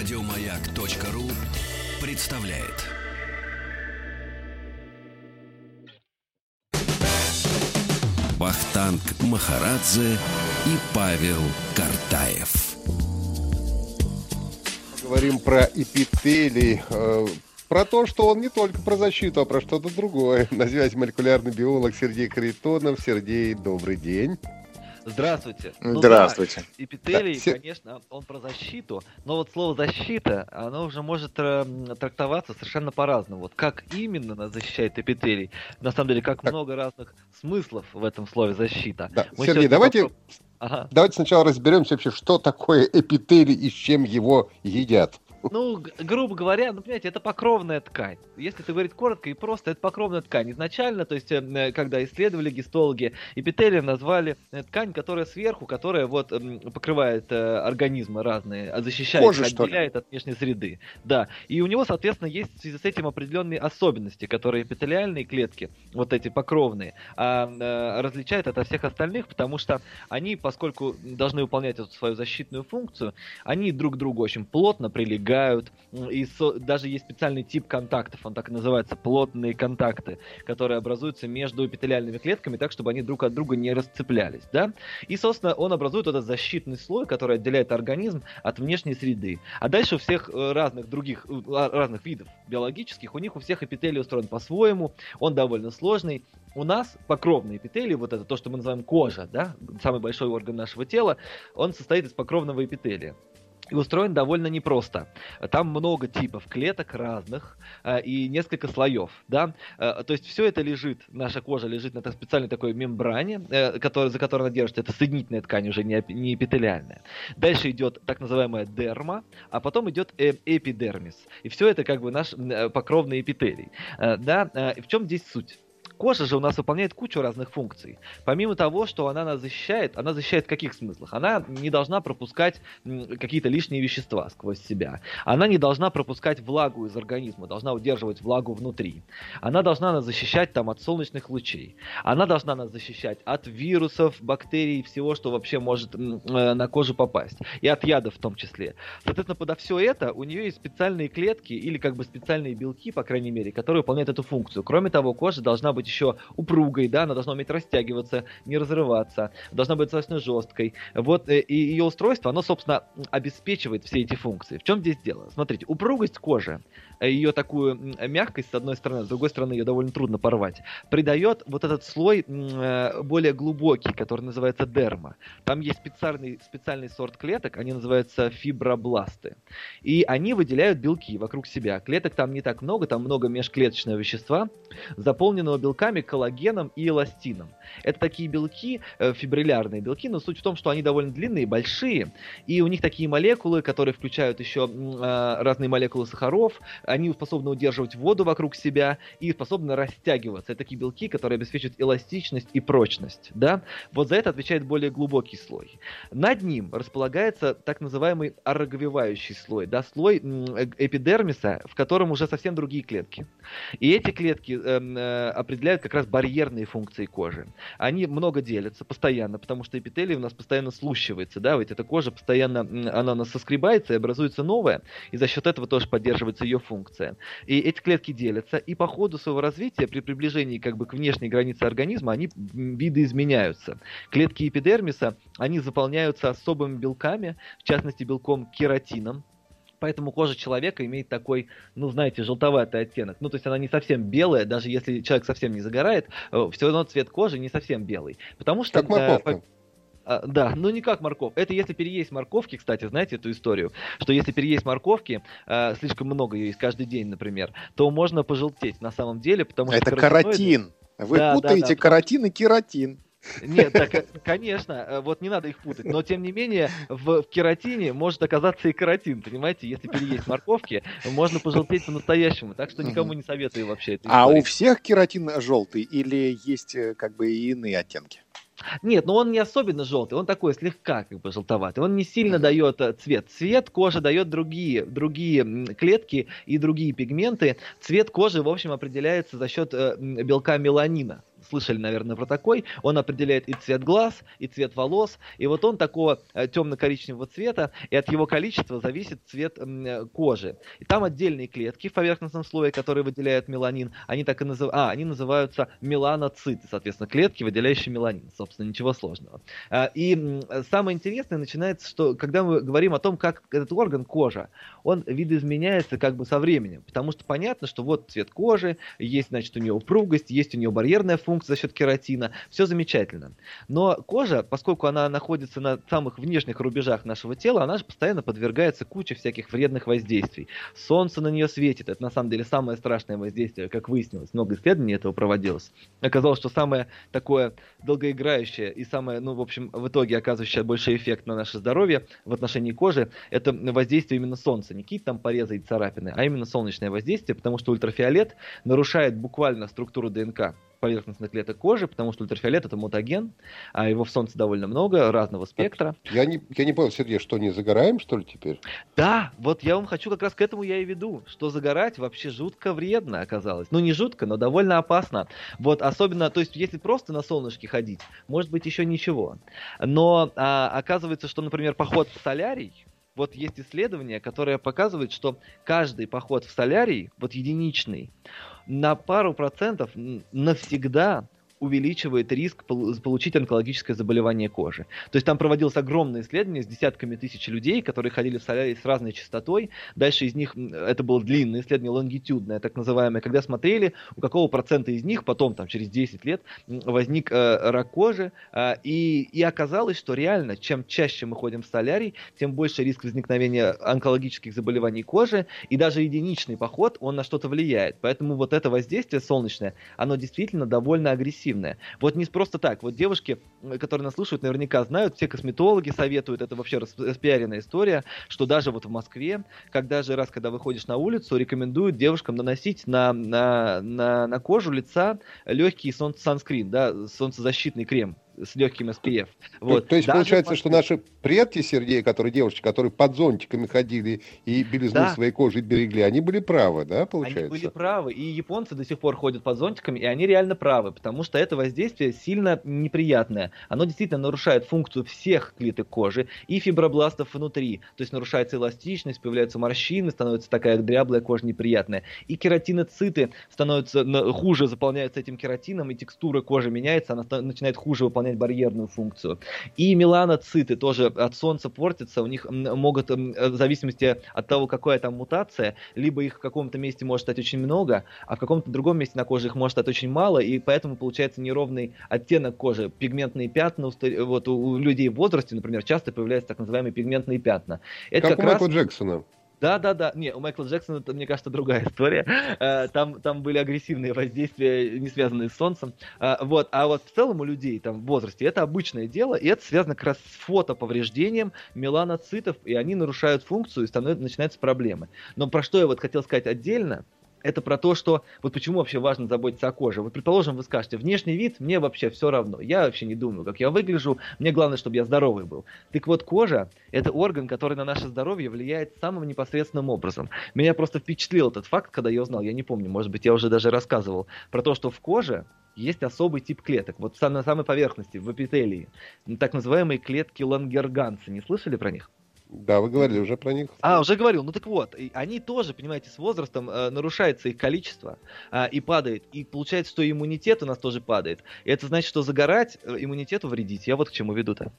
Радиомаяк.ру представляет. Вахтанг Махарадзе и Павел Картаев. Говорим про эпителий, э, про то, что он не только про защиту, а про что-то другое. На связи молекулярный биолог Сергей Каритонов. Сергей, добрый день. Здравствуйте. Ну, Здравствуйте. Да, эпителий, да, конечно, он про защиту, но вот слово защита, оно уже может э, трактоваться совершенно по-разному. Вот как именно нас защищает эпителий? На самом деле, как так. много разных смыслов в этом слове защита. Да. Сергей, давайте, попро... ага. давайте сначала разберемся вообще, что такое эпителий и с чем его едят. Ну, грубо говоря, ну, понимаете, это покровная ткань. Если ты говорить коротко и просто, это покровная ткань. Изначально, то есть, э, когда исследовали гистологи, эпителием назвали э, ткань, которая сверху, которая вот покрывает э, организмы разные, а защищает, Кожа, отделяет от внешней среды. Да. И у него, соответственно, есть в связи с этим определенные особенности, которые эпителиальные клетки, вот эти покровные, а, различают от всех остальных, потому что они, поскольку должны выполнять эту свою защитную функцию, они друг к другу очень плотно прилегают прилегают. И со, даже есть специальный тип контактов, он так и называется, плотные контакты, которые образуются между эпителиальными клетками так, чтобы они друг от друга не расцеплялись. Да? И, собственно, он образует этот защитный слой, который отделяет организм от внешней среды. А дальше у всех э, разных других, э, а, разных видов биологических, у них у всех эпителий устроен по-своему, он довольно сложный. У нас покровный эпителий, вот это то, что мы называем кожа, да, самый большой орган нашего тела, он состоит из покровного эпителия и устроен довольно непросто. Там много типов клеток разных э, и несколько слоев, да. Э, то есть все это лежит, наша кожа лежит на специальной такой мембране, э, который, за которой она держится. Это соединительная ткань, уже не, не эпителиальная. Дальше идет так называемая дерма, а потом идет эпидермис. И все это как бы наш покровный эпителий. Да. В чем здесь суть? Кожа же у нас выполняет кучу разных функций. Помимо того, что она нас защищает, она защищает в каких смыслах? Она не должна пропускать какие-то лишние вещества сквозь себя. Она не должна пропускать влагу из организма, должна удерживать влагу внутри. Она должна нас защищать там от солнечных лучей. Она должна нас защищать от вирусов, бактерий, всего, что вообще может э, на кожу попасть. И от ядов в том числе. Соответственно, подо все это у нее есть специальные клетки или как бы специальные белки, по крайней мере, которые выполняют эту функцию. Кроме того, кожа должна быть еще упругой, да, она должна уметь растягиваться, не разрываться, должна быть достаточно жесткой. Вот, э, и ее устройство, оно, собственно, обеспечивает все эти функции. В чем здесь дело? Смотрите, упругость кожи, э, ее такую мягкость с одной стороны, с другой стороны ее довольно трудно порвать, придает вот этот слой э, более глубокий, который называется дерма. Там есть специальный, специальный сорт клеток, они называются фибробласты. И они выделяют белки вокруг себя. Клеток там не так много, там много межклеточного вещества, заполненного белками белками, коллагеном и эластином. Это такие белки, э, фибриллярные белки, но суть в том, что они довольно длинные, большие, и у них такие молекулы, которые включают еще э, разные молекулы сахаров, они способны удерживать воду вокруг себя и способны растягиваться. Это такие белки, которые обеспечивают эластичность и прочность. Да? Вот за это отвечает более глубокий слой. Над ним располагается так называемый ороговевающий слой, да, слой э, эпидермиса, в котором уже совсем другие клетки. И эти клетки эм, э, определяют определяют как раз барьерные функции кожи. Они много делятся постоянно, потому что эпителий у нас постоянно слущивается, да, ведь эта кожа постоянно, она у нас соскребается и образуется новая, и за счет этого тоже поддерживается ее функция. И эти клетки делятся, и по ходу своего развития, при приближении как бы к внешней границе организма, они видоизменяются. Клетки эпидермиса, они заполняются особыми белками, в частности белком кератином, поэтому кожа человека имеет такой, ну, знаете, желтоватый оттенок. Ну, то есть она не совсем белая, даже если человек совсем не загорает, э, все равно цвет кожи не совсем белый. Потому что... Как морковка. Э, а, да, ну не как морков. Это если переесть морковки, кстати, знаете эту историю, что если переесть морковки, э, слишком много ее есть каждый день, например, то можно пожелтеть на самом деле, потому что... Это каротин. Вы да, путаете да, да, каротин и кератин. Нет, так, э, конечно, э, вот не надо их путать. Но, тем не менее, в, в кератине может оказаться и каротин, понимаете? Если переесть морковки, можно пожелтеть по-настоящему. Так что никому не советую вообще это. А у всех кератин желтый или есть э, как бы и иные оттенки? Нет, но он не особенно желтый, он такой слегка как бы желтоватый. Он не сильно дает цвет. Цвет кожи дает другие, другие клетки и другие пигменты. Цвет кожи, в общем, определяется за счет белка меланина слышали, наверное, про такой. Он определяет и цвет глаз, и цвет волос. И вот он такого э, темно-коричневого цвета, и от его количества зависит цвет э, кожи. И там отдельные клетки в поверхностном слое, которые выделяют меланин. Они так и называют... А, они называются меланоциты, соответственно, клетки, выделяющие меланин. Собственно, ничего сложного. А, и самое интересное начинается, что когда мы говорим о том, как этот орган кожа, он видоизменяется как бы со временем. Потому что понятно, что вот цвет кожи, есть, значит, у нее упругость, есть у нее барьерная функция за счет кератина. Все замечательно. Но кожа, поскольку она находится на самых внешних рубежах нашего тела, она же постоянно подвергается куче всяких вредных воздействий. Солнце на нее светит. Это на самом деле самое страшное воздействие, как выяснилось. Много исследований этого проводилось. Оказалось, что самое такое долгоиграющее и самое, ну, в общем, в итоге оказывающее больший эффект на наше здоровье в отношении кожи, это воздействие именно солнца. Не какие-то там порезы и царапины, а именно солнечное воздействие, потому что ультрафиолет нарушает буквально структуру ДНК поверхностных клеток кожи, потому что ультрафиолет это мутаген, а его в солнце довольно много, разного спектра. Я не, я не понял, Сергей, что не загораем, что ли, теперь? Да, вот я вам хочу как раз к этому я и веду, что загорать вообще жутко вредно оказалось. Ну, не жутко, но довольно опасно. Вот, особенно, то есть, если просто на солнышке ходить, может быть, еще ничего. Но а, оказывается, что, например, поход в солярий, вот есть исследования, которые показывают, что каждый поход в солярий, вот единичный, на пару процентов навсегда увеличивает риск получить онкологическое заболевание кожи. То есть там проводилось огромное исследование с десятками тысяч людей, которые ходили в солярий с разной частотой. Дальше из них, это было длинное исследование, лонгитюдное, так называемое, когда смотрели, у какого процента из них потом, там, через 10 лет, возник э, рак кожи. Э, и, и оказалось, что реально, чем чаще мы ходим в солярий, тем больше риск возникновения онкологических заболеваний кожи. И даже единичный поход, он на что-то влияет. Поэтому вот это воздействие солнечное, оно действительно довольно агрессивное агрессивная. Вот не просто так. Вот девушки, которые нас слушают, наверняка знают, все косметологи советуют, это вообще распиаренная история, что даже вот в Москве, когда же раз, когда выходишь на улицу, рекомендуют девушкам наносить на, на, на, на кожу лица легкий солнце санскрин, да, солнцезащитный крем с легким SPF. Вот. То, то есть Даже получается, что наши предки, Сергей, которые девушки, которые под зонтиками ходили и белизну да. своей кожи берегли, они были правы, да, получается? Они были правы, и японцы до сих пор ходят под зонтиками, и они реально правы, потому что это воздействие сильно неприятное. Оно действительно нарушает функцию всех клеток кожи и фибробластов внутри, то есть нарушается эластичность, появляются морщины, становится такая дряблая кожа неприятная, и кератиноциты становятся хуже, заполняются этим кератином, и текстура кожи меняется, она начинает хуже выполнять выполнять барьерную функцию. И меланоциты тоже от солнца портятся, у них могут, в зависимости от того, какая там мутация, либо их в каком-то месте может стать очень много, а в каком-то другом месте на коже их может стать очень мало, и поэтому получается неровный оттенок кожи, пигментные пятна, вот у людей в возрасте, например, часто появляются так называемые пигментные пятна. Это как, как у Майкла раз... Джексона. Да, да, да. Не, у Майкла Джексона это, мне кажется, другая история. Э, там, там были агрессивные воздействия, не связанные с солнцем. Э, вот. А вот в целом у людей там в возрасте это обычное дело, и это связано как раз с фотоповреждением меланоцитов, и они нарушают функцию, и становятся, начинаются проблемы. Но про что я вот хотел сказать отдельно, это про то, что вот почему вообще важно заботиться о коже. Вот, предположим, вы скажете, внешний вид мне вообще все равно. Я вообще не думаю, как я выгляжу. Мне главное, чтобы я здоровый был. Так вот, кожа – это орган, который на наше здоровье влияет самым непосредственным образом. Меня просто впечатлил этот факт, когда я узнал, я не помню, может быть, я уже даже рассказывал, про то, что в коже есть особый тип клеток. Вот на самой поверхности, в эпителии. Так называемые клетки лангерганца. Не слышали про них? Да, вы говорили уже про них. А, уже говорил. Ну так вот, они тоже, понимаете, с возрастом э, нарушается их количество э, и падает. И получается, что иммунитет у нас тоже падает. И это значит, что загорать э, иммунитету вредить. Я вот к чему веду-то.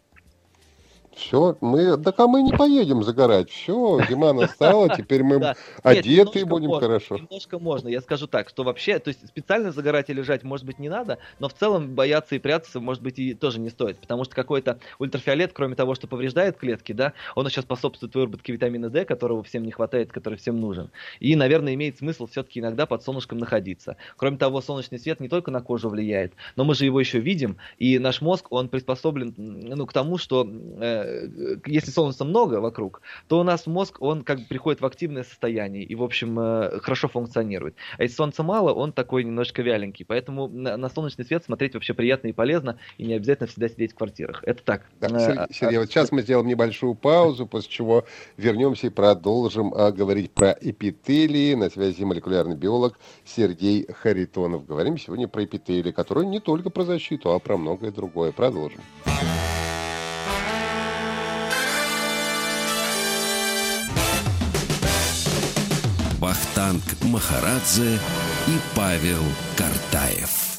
Все, мы, так а мы не поедем загорать. Все, зима настала, теперь мы да. одеты Нет, будем можно, хорошо. Немножко можно. Я скажу так, что вообще, то есть специально загорать и лежать, может быть, не надо, но в целом бояться и прятаться, может быть, и тоже не стоит. Потому что какой-то ультрафиолет, кроме того, что повреждает клетки, да, он еще способствует выработке витамина D, которого всем не хватает, который всем нужен. И, наверное, имеет смысл все-таки иногда под солнышком находиться. Кроме того, солнечный свет не только на кожу влияет, но мы же его еще видим, и наш мозг, он приспособлен ну, к тому, что э, если солнца много вокруг, то у нас мозг, он как бы приходит в активное состояние и, в общем, э, хорошо функционирует. А если солнца мало, он такой немножко вяленький. Поэтому на, на солнечный свет смотреть вообще приятно и полезно, и не обязательно всегда сидеть в квартирах. Это так. Да, Сергей, Сергей, вот сейчас мы сделаем небольшую паузу, после чего вернемся и продолжим а, говорить про эпителии. На связи молекулярный биолог Сергей Харитонов. Говорим сегодня про эпителии, которые не только про защиту, а про многое другое. Продолжим. Вахтанг Махарадзе и Павел Картаев.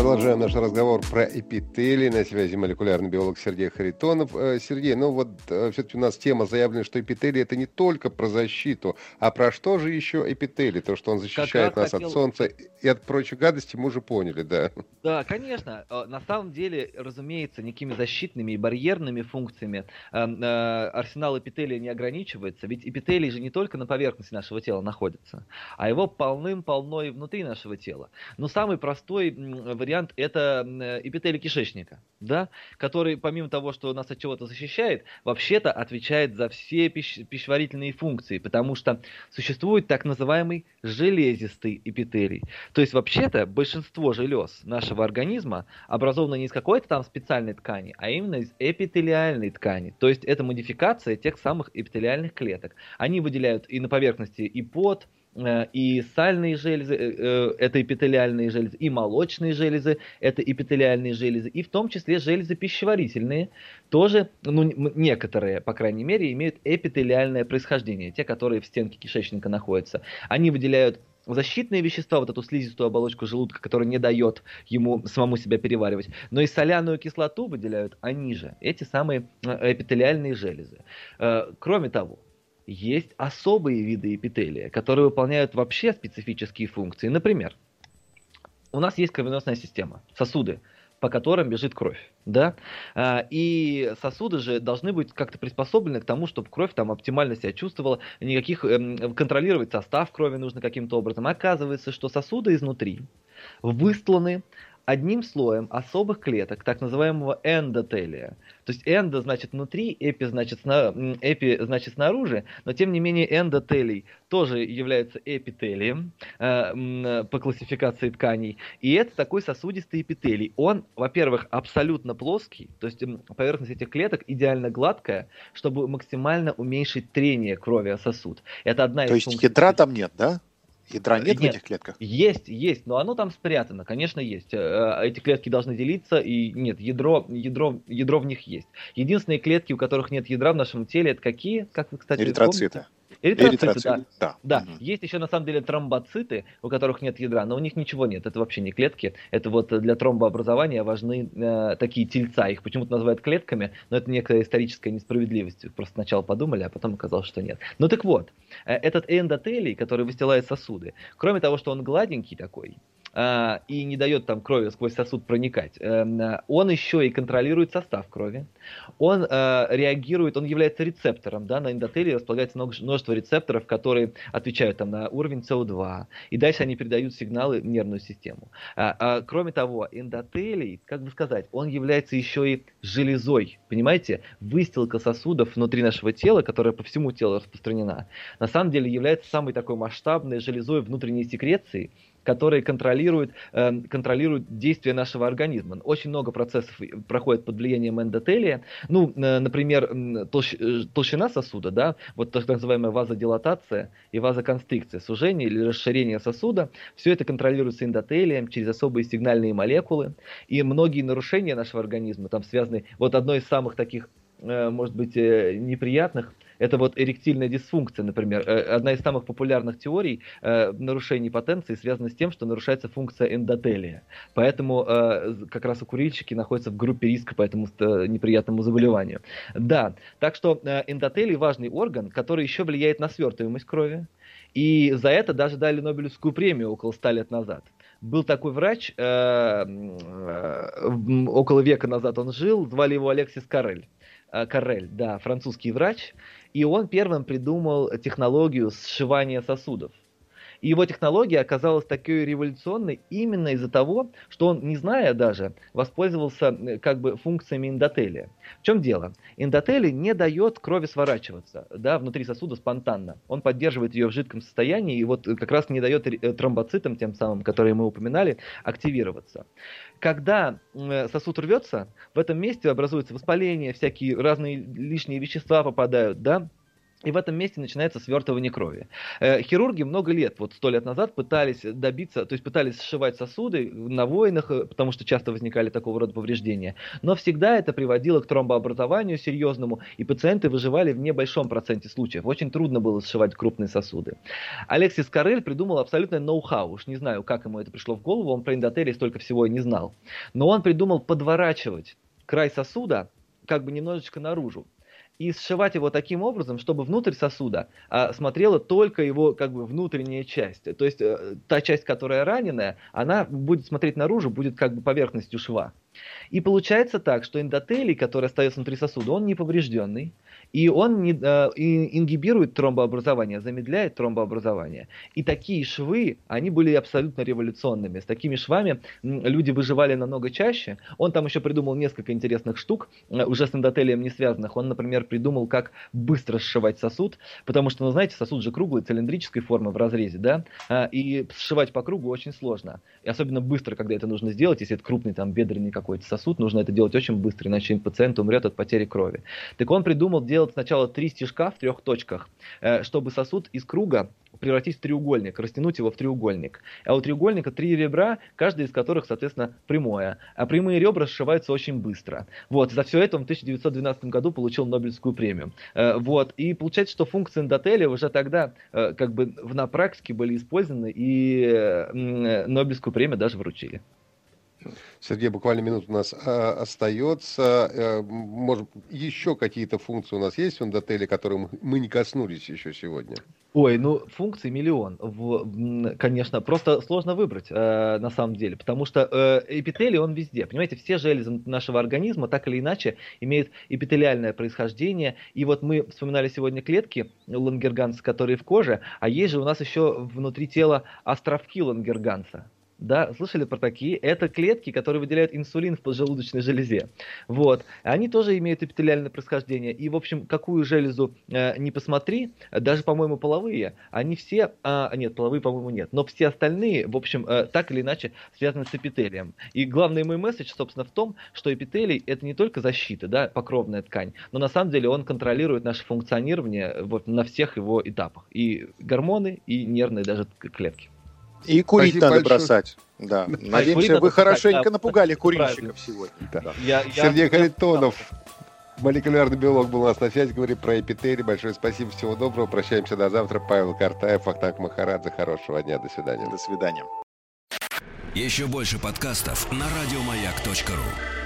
Продолжаем наш разговор про эпители. На связи молекулярный биолог Сергей Харитонов. Э, Сергей, ну вот э, все-таки у нас тема заявлена, что эпители это не только про защиту, а про что же еще эпители? То, что он защищает нас хотел... от солнца и от прочей гадости, мы уже поняли, да. Да, конечно. Э, на самом деле, разумеется, никакими защитными и барьерными функциями арсенал эпителия не ограничивается. Ведь эпителий же не только на поверхности нашего тела находится, а его полным-полно и внутри нашего тела. Но самый простой вариант вариант это эпителий кишечника, да, который помимо того, что нас от чего-то защищает, вообще-то отвечает за все пищ- пищеварительные функции, потому что существует так называемый железистый эпителий. То есть вообще-то большинство желез нашего организма образовано не из какой-то там специальной ткани, а именно из эпителиальной ткани. То есть это модификация тех самых эпителиальных клеток. Они выделяют и на поверхности и пот, Э, и сальные железы, э, э, это эпителиальные железы, и молочные железы, это эпителиальные железы, и в том числе железы пищеварительные, тоже, ну, некоторые, по крайней мере, имеют эпителиальное происхождение, те, которые в стенке кишечника находятся. Они выделяют защитные вещества, вот эту слизистую оболочку желудка, которая не дает ему самому себя переваривать, но и соляную кислоту выделяют они же, эти самые эпителиальные железы. Кроме того, есть особые виды эпителия, которые выполняют вообще специфические функции. Например, у нас есть кровеносная система, сосуды, по которым бежит кровь, да, а, и сосуды же должны быть как-то приспособлены к тому, чтобы кровь там оптимально себя чувствовала, никаких эм, контролировать состав крови нужно каким-то образом. Оказывается, что сосуды изнутри выстланы одним слоем особых клеток, так называемого эндотелия. То есть эндо значит внутри, эпи значит, сна, эпи значит снаружи, но тем не менее эндотелий тоже является эпителием э, по классификации тканей. И это такой сосудистый эпителий. Он, во-первых, абсолютно плоский, то есть поверхность этих клеток идеально гладкая, чтобы максимально уменьшить трение крови о сосуд. Это одна то из есть ядра там нет, да? Ядра нет, нет в этих клетках? Есть, есть, но оно там спрятано, конечно, есть. Э, эти клетки должны делиться, и нет, ядро, ядро, ядро в них есть. Единственные клетки, у которых нет ядра в нашем теле, это какие? Как вы, кстати, Эритроциты. Помните? Эритроциты, Эритроциты, да. Да. да. Угу. Есть еще на самом деле тромбоциты, у которых нет ядра, но у них ничего нет. Это вообще не клетки. Это вот для тромбообразования важны э, такие тельца. Их почему-то называют клетками, но это некая историческая несправедливость. Просто сначала подумали, а потом оказалось, что нет. Ну так вот, э, этот эндотелий, который выстилает сосуды, кроме того, что он гладенький такой, и не дает там крови сквозь сосуд проникать, эм, он еще и контролирует состав крови, он э, реагирует, он является рецептором, да, на эндотелии располагается множество рецепторов, которые отвечают там на уровень СО2, и дальше они передают сигналы в нервную систему. А, а, кроме того, эндотелий, как бы сказать, он является еще и железой, понимаете, выстилка сосудов внутри нашего тела, которая по всему телу распространена, на самом деле является самой такой масштабной железой внутренней секреции, которые контролируют, э, контролируют действие нашего организма. Очень много процессов проходит под влиянием эндотелия. Ну, э, например, толщ, э, толщина сосуда, да, вот так называемая вазодилатация и вазоконстрикция, сужение или расширение сосуда, все это контролируется эндотелием через особые сигнальные молекулы. И многие нарушения нашего организма там связаны, вот одно из самых таких, э, может быть, э, неприятных – это вот эректильная дисфункция, например. Э, одна из самых популярных теорий э, нарушений потенции связана с тем, что нарушается функция эндотелия. Поэтому э, как раз у курильщики находятся в группе риска по этому неприятному заболеванию. Да, так что эндотелий важный орган, который еще влияет на свертываемость крови. И за это даже дали Нобелевскую премию около 100 лет назад был такой врач, около века назад он жил, звали его Алексис Карель. Э, Карель, да, французский врач, и он первым придумал технологию сшивания сосудов. И его технология оказалась такой революционной именно из-за того, что он, не зная даже, воспользовался э, как бы функциями эндотелия. В чем дело? Эндотелий не дает крови сворачиваться да, внутри сосуда спонтанно. Он поддерживает ее в жидком состоянии и вот как раз не дает э, тромбоцитам, тем самым, которые мы упоминали, активироваться. Когда э, сосуд рвется, в этом месте образуется воспаление, всякие разные лишние вещества попадают, да, и в этом месте начинается свертывание крови. Э, хирурги много лет, вот сто лет назад, пытались добиться, то есть пытались сшивать сосуды на войнах, э, потому что часто возникали такого рода повреждения. Но всегда это приводило к тромбообразованию серьезному, и пациенты выживали в небольшом проценте случаев. Очень трудно было сшивать крупные сосуды. Алексис Карель придумал абсолютно ноу-хау. Уж не знаю, как ему это пришло в голову, он про эндотелий столько всего и не знал. Но он придумал подворачивать край сосуда как бы немножечко наружу и сшивать его таким образом, чтобы внутрь сосуда а, смотрела только его как бы внутренняя часть. То есть э, та часть, которая раненая, она будет смотреть наружу, будет как бы поверхностью шва. И получается так, что эндотелий, который остается внутри сосуда, он не поврежденный, и он не, э, ингибирует тромбообразование, замедляет тромбообразование. И такие швы, они были абсолютно революционными. С такими швами люди выживали намного чаще. Он там еще придумал несколько интересных штук, э, уже с эндотелием не связанных. Он, например, придумал, как быстро сшивать сосуд, потому что, ну, знаете, сосуд же круглый, цилиндрической формы в разрезе, да, а, и сшивать по кругу очень сложно. И особенно быстро, когда это нужно сделать, если это крупный там бедренный какой-то сосуд, нужно это делать очень быстро, иначе пациент умрет от потери крови. Так он придумал делать делать сначала три стежка в трех точках, э, чтобы сосуд из круга превратить в треугольник, растянуть его в треугольник. А у треугольника три ребра, каждый из которых, соответственно, прямое. А прямые ребра сшиваются очень быстро. Вот, за все это он в 1912 году получил Нобелевскую премию. Э, вот, и получается, что функции эндотеля уже тогда э, как бы на практике были использованы, и Нобелевскую премию даже вручили. Сергей, буквально минут у нас а, остается. А, может, еще какие-то функции у нас есть в Эндотеле, которые мы не коснулись еще сегодня? Ой, ну функций миллион, в, конечно, просто сложно выбрать э, на самом деле, потому что э, эпителий он везде, понимаете, все железы нашего организма так или иначе имеют эпителиальное происхождение, и вот мы вспоминали сегодня клетки лангерганса, которые в коже, а есть же у нас еще внутри тела островки лангерганса, да, слышали про такие? Это клетки, которые выделяют инсулин в поджелудочной железе. Вот. Они тоже имеют эпителиальное происхождение. И, в общем, какую железу э, не посмотри, даже, по-моему, половые, они все, а, нет, половые, по-моему, нет, но все остальные, в общем, э, так или иначе связаны с эпителием. И главный мой месседж, собственно, в том, что эпителий это не только защита, да, покровная ткань, но на самом деле он контролирует наше функционирование вот, на всех его этапах. И гормоны, и нервные даже клетки. И курить Спасибо надо большое. бросать. Да. Надеемся, вы хорошенько да, напугали курильщиков сегодня. Да. Я, я, Сергей я, Харитонов, молекулярный биолог, был у нас на связи, говорит про эпителий. Большое спасибо, всего доброго. Прощаемся до завтра. Павел Картаев, Ахтак Махарадзе. Хорошего дня. До свидания. До свидания. Еще больше подкастов на радиомаяк.ру